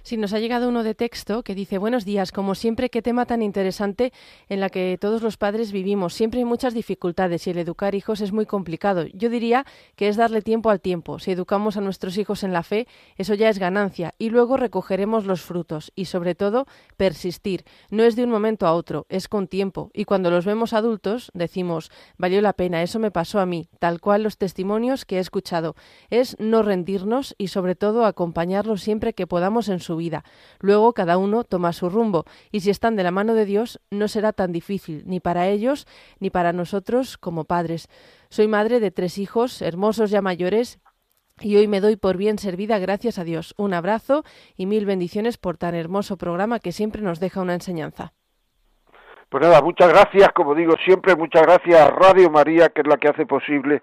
Sí, nos ha llegado uno de texto que dice, buenos días, como siempre, qué tema tan interesante en la que todos los padres vivimos. Siempre hay muchas dificultades y el educar hijos es muy complicado. Yo diría que es darle tiempo al tiempo. Si educamos a nuestros hijos en la fe, eso ya es ganancia y luego recogeremos los frutos y sobre todo persistir. No es de un momento a otro, es con tiempo y cuando los vemos adultos decimos, valió la pena, eso me pasó a mí, tal cual los testimonios que he escuchado. Es no rendirnos y sobre todo acompañarlos siempre que podamos en su vida. Luego cada uno toma su rumbo y si están de la mano de Dios no será tan difícil ni para ellos ni para nosotros como padres. Soy madre de tres hijos hermosos ya mayores y hoy me doy por bien servida gracias a Dios. Un abrazo y mil bendiciones por tan hermoso programa que siempre nos deja una enseñanza. Pues nada, muchas gracias, como digo siempre, muchas gracias a Radio María, que es la que hace posible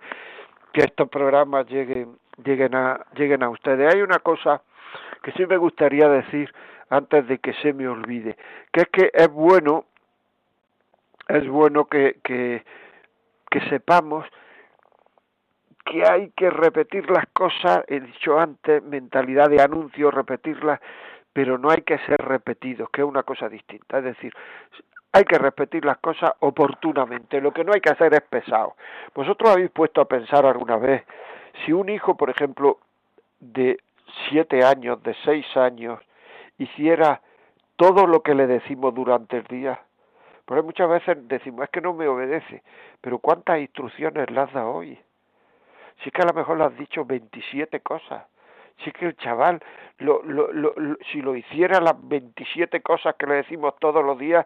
que estos programas lleguen, lleguen, a, lleguen a ustedes. Hay una cosa que sí me gustaría decir antes de que se me olvide, que es que es bueno, es bueno que, que, que sepamos que hay que repetir las cosas, he dicho antes, mentalidad de anuncio, repetirlas, pero no hay que ser repetidos, que es una cosa distinta. Es decir, hay que repetir las cosas oportunamente, lo que no hay que hacer es pesado. Vosotros habéis puesto a pensar alguna vez, si un hijo, por ejemplo, de siete años, de seis años, hiciera todo lo que le decimos durante el día, porque muchas veces decimos, es que no me obedece, pero ¿cuántas instrucciones le has dado hoy? Si es que a lo mejor le has dicho 27 cosas. Si es que el chaval, lo, lo, lo, si lo hiciera las 27 cosas que le decimos todos los días,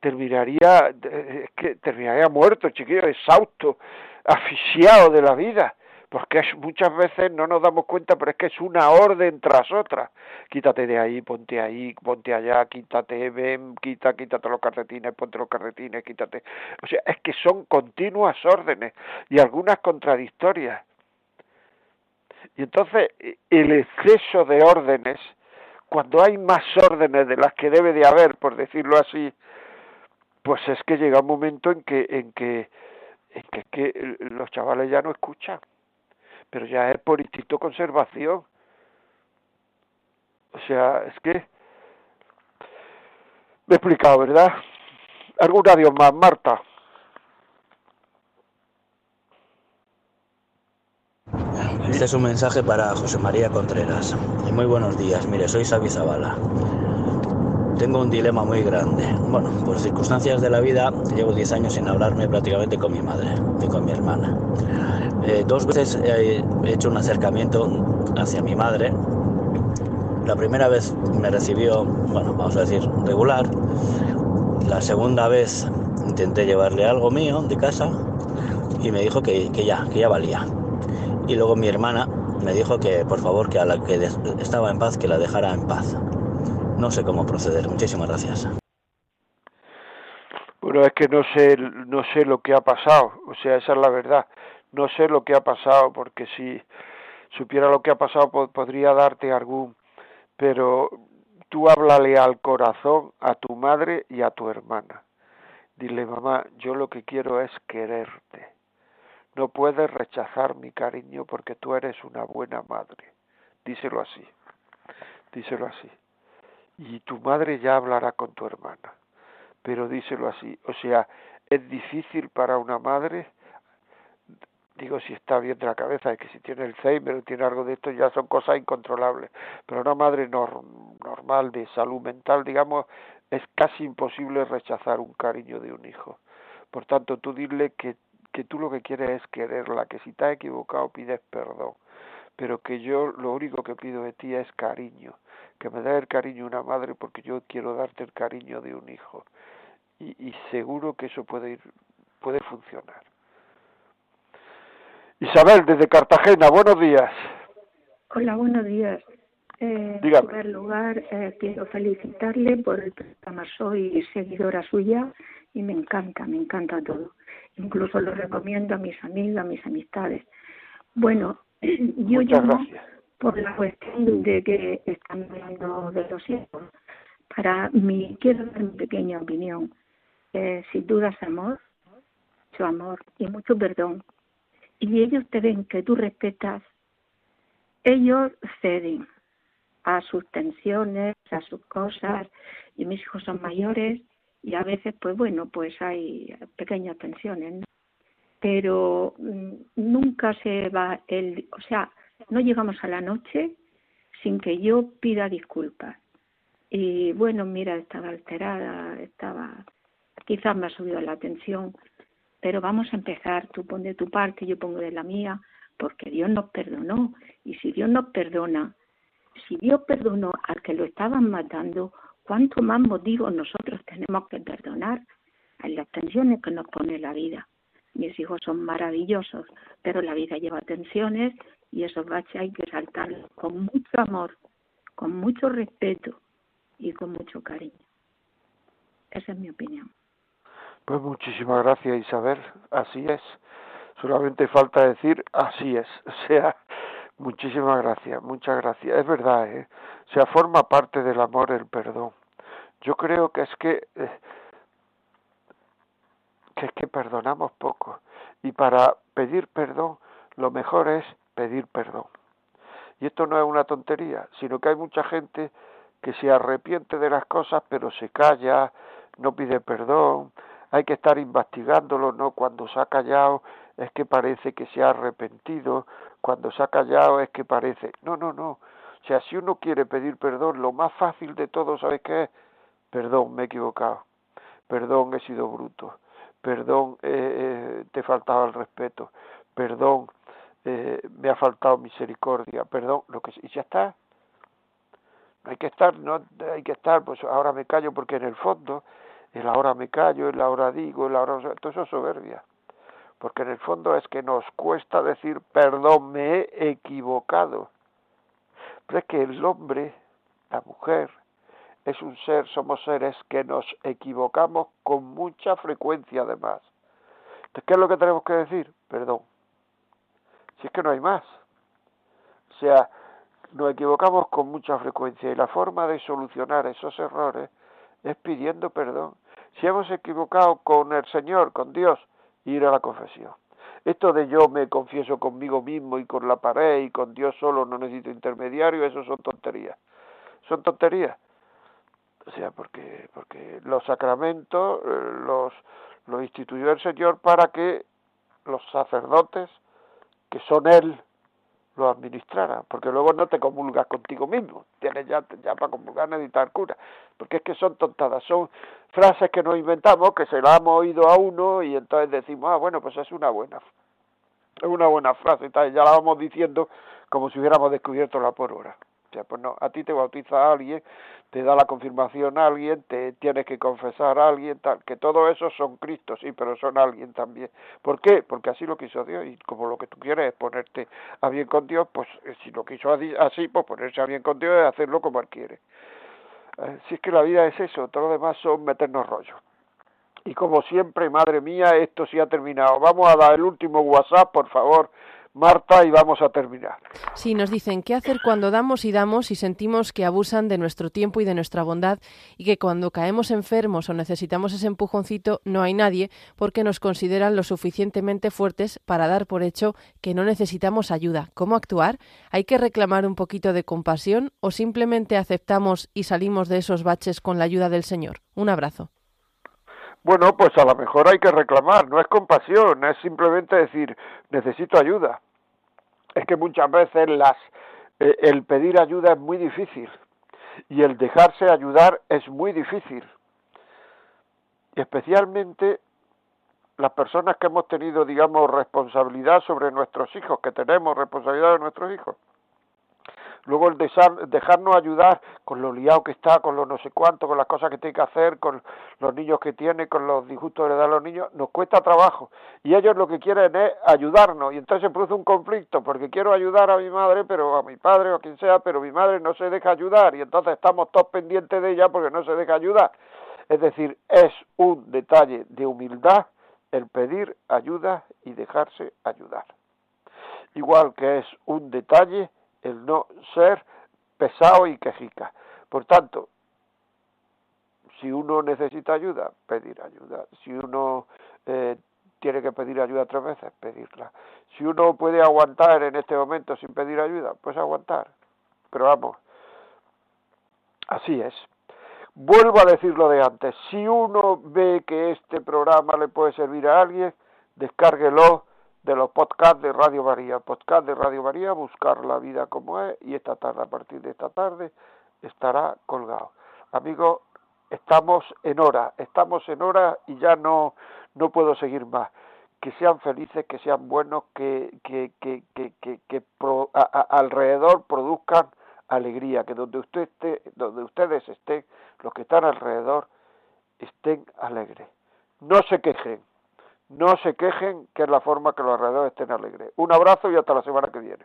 terminaría, es que terminaría muerto, chiquillo, exhausto, asfixiado de la vida. Porque es, muchas veces no nos damos cuenta, pero es que es una orden tras otra. Quítate de ahí, ponte ahí, ponte allá, quítate, ven, quita, quítate los calcetines, ponte los calcetines, quítate. O sea, es que son continuas órdenes y algunas contradictorias. Y entonces el exceso de órdenes, cuando hay más órdenes de las que debe de haber, por decirlo así, pues es que llega un momento en que en que en que, que los chavales ya no escuchan, pero ya es por instinto conservación. O sea, es que me he explicado, ¿verdad? ¿Algún adiós más, Marta? Este es un mensaje para José María Contreras. Muy buenos días. Mire, soy Xavi Zavala. Tengo un dilema muy grande. Bueno, por circunstancias de la vida, llevo 10 años sin hablarme prácticamente con mi madre y con mi hermana. Eh, dos veces he hecho un acercamiento hacia mi madre. La primera vez me recibió, bueno, vamos a decir, regular. La segunda vez intenté llevarle algo mío de casa y me dijo que, que ya, que ya valía. Y luego mi hermana me dijo que por favor que a la que estaba en paz que la dejara en paz. No sé cómo proceder. Muchísimas gracias. Bueno, es que no sé, no sé lo que ha pasado. O sea, esa es la verdad. No sé lo que ha pasado porque si supiera lo que ha pasado podría darte algún. Pero tú háblale al corazón a tu madre y a tu hermana. Dile, mamá, yo lo que quiero es quererte. No puedes rechazar mi cariño porque tú eres una buena madre. Díselo así. Díselo así. Y tu madre ya hablará con tu hermana. Pero díselo así. O sea, es difícil para una madre, digo si está bien de la cabeza, es que si tiene Alzheimer o tiene algo de esto ya son cosas incontrolables. Pero una madre normal, de salud mental, digamos, es casi imposible rechazar un cariño de un hijo. Por tanto, tú dile que que tú lo que quieres es quererla, que si te has equivocado pides perdón, pero que yo lo único que pido de ti es cariño, que me dé el cariño una madre porque yo quiero darte el cariño de un hijo. Y, y seguro que eso puede ir, puede funcionar. Isabel, desde Cartagena, buenos días. Hola, buenos días. Eh, en primer lugar, eh, quiero felicitarle por el programa. Soy seguidora suya y me encanta, me encanta todo. Incluso lo recomiendo a mis amigos, a mis amistades. Bueno, yo llamo por la cuestión de que están hablando de los hijos. Para mí, quiero dar mi pequeña opinión. Eh, sin dudas, amor, mucho amor y mucho perdón. Y ellos te ven que tú respetas, ellos ceden a sus tensiones, a sus cosas, y mis hijos son mayores y a veces, pues bueno, pues hay pequeñas tensiones, pero mm, nunca se va el, o sea, no llegamos a la noche sin que yo pida disculpas. Y bueno, mira, estaba alterada, estaba, quizás me ha subido la tensión, pero vamos a empezar, tú pon de tu parte, yo pongo de la mía, porque Dios nos perdonó. Y si Dios nos perdona, si Dios perdonó al que lo estaban matando, ¿cuánto más motivos nosotros tenemos que perdonar a las tensiones que nos pone la vida? Mis hijos son maravillosos, pero la vida lleva tensiones y esos baches hay que saltarlos con mucho amor, con mucho respeto y con mucho cariño. Esa es mi opinión. Pues muchísimas gracias Isabel, así es. Solamente falta decir así es. O sea, muchísimas gracias, muchas gracias. Es verdad, ¿eh? O sea, forma parte del amor el perdón. Yo creo que es que, eh, que es que perdonamos poco. Y para pedir perdón, lo mejor es pedir perdón. Y esto no es una tontería, sino que hay mucha gente que se arrepiente de las cosas, pero se calla, no pide perdón, hay que estar investigándolo, ¿no? Cuando se ha callado es que parece que se ha arrepentido, cuando se ha callado es que parece... No, no, no. O sea, si uno quiere pedir perdón, lo más fácil de todo, ¿sabes qué es? Perdón, me he equivocado. Perdón, he sido bruto. Perdón, eh, te he faltado el respeto. Perdón, eh, me ha faltado misericordia. Perdón, lo que y ya está. No hay que estar, no hay que estar, pues ahora me callo porque en el fondo el ahora me callo, el ahora digo, el ahora... Todo eso es soberbia. Porque en el fondo es que nos cuesta decir, perdón, me he equivocado. Pero es que el hombre, la mujer, es un ser, somos seres que nos equivocamos con mucha frecuencia además. Entonces, ¿qué es lo que tenemos que decir? Perdón. Si es que no hay más. O sea, nos equivocamos con mucha frecuencia y la forma de solucionar esos errores es pidiendo perdón. Si hemos equivocado con el Señor, con Dios, ir a la confesión. Esto de yo me confieso conmigo mismo y con la pared y con Dios solo, no necesito intermediario, eso son tonterías. Son tonterías. O sea, porque, porque los sacramentos eh, los, los instituyó el Señor para que los sacerdotes, que son Él, lo administrara, porque luego no te comulgas contigo mismo, tienes ya, ya para comulgar necesitar cura, porque es que son tontadas, son frases que nos inventamos, que se las hemos oído a uno y entonces decimos, ah, bueno, pues es una buena, es una buena frase, ya la vamos diciendo como si hubiéramos descubierto la pólvora. Pues no, a ti te bautiza alguien, te da la confirmación a alguien, te tienes que confesar a alguien, tal, que todo eso son Cristo, sí, pero son alguien también. ¿Por qué? Porque así lo quiso Dios y como lo que tú quieres es ponerte a bien con Dios, pues eh, si lo quiso así, pues ponerse a bien con Dios es hacerlo como Él quiere. Eh, si es que la vida es eso, todo lo demás son meternos rollo. Y como siempre, madre mía, esto sí ha terminado. Vamos a dar el último WhatsApp, por favor, Marta, y vamos a terminar. Sí, nos dicen qué hacer cuando damos y damos y sentimos que abusan de nuestro tiempo y de nuestra bondad y que cuando caemos enfermos o necesitamos ese empujoncito no hay nadie porque nos consideran lo suficientemente fuertes para dar por hecho que no necesitamos ayuda. ¿Cómo actuar? ¿Hay que reclamar un poquito de compasión o simplemente aceptamos y salimos de esos baches con la ayuda del Señor? Un abrazo. Bueno, pues a lo mejor hay que reclamar, no es compasión, es simplemente decir, necesito ayuda. Es que muchas veces las, eh, el pedir ayuda es muy difícil y el dejarse ayudar es muy difícil. Y especialmente las personas que hemos tenido, digamos, responsabilidad sobre nuestros hijos, que tenemos responsabilidad de nuestros hijos. Luego el dejarnos ayudar con lo liado que está, con lo no sé cuánto, con las cosas que tiene que hacer, con los niños que tiene, con los disgustos que le dan a los niños, nos cuesta trabajo. Y ellos lo que quieren es ayudarnos. Y entonces se produce un conflicto, porque quiero ayudar a mi madre, pero a mi padre o a quien sea, pero mi madre no se deja ayudar. Y entonces estamos todos pendientes de ella porque no se deja ayudar. Es decir, es un detalle de humildad el pedir ayuda y dejarse ayudar. Igual que es un detalle el no ser pesado y quejica. Por tanto, si uno necesita ayuda, pedir ayuda. Si uno eh, tiene que pedir ayuda tres veces, pedirla. Si uno puede aguantar en este momento sin pedir ayuda, pues aguantar. Pero vamos, así es. Vuelvo a decir lo de antes, si uno ve que este programa le puede servir a alguien, descárguelo de los podcasts de Radio María. Podcast de Radio María, buscar la vida como es, y esta tarde, a partir de esta tarde, estará colgado. Amigos, estamos en hora, estamos en hora y ya no, no puedo seguir más. Que sean felices, que sean buenos, que, que, que, que, que, alrededor produzcan alegría, que donde usted esté, donde ustedes estén, los que están alrededor, estén alegres. No se quejen, no se quejen, que es la forma que los alrededores estén alegres. Un abrazo y hasta la semana que viene.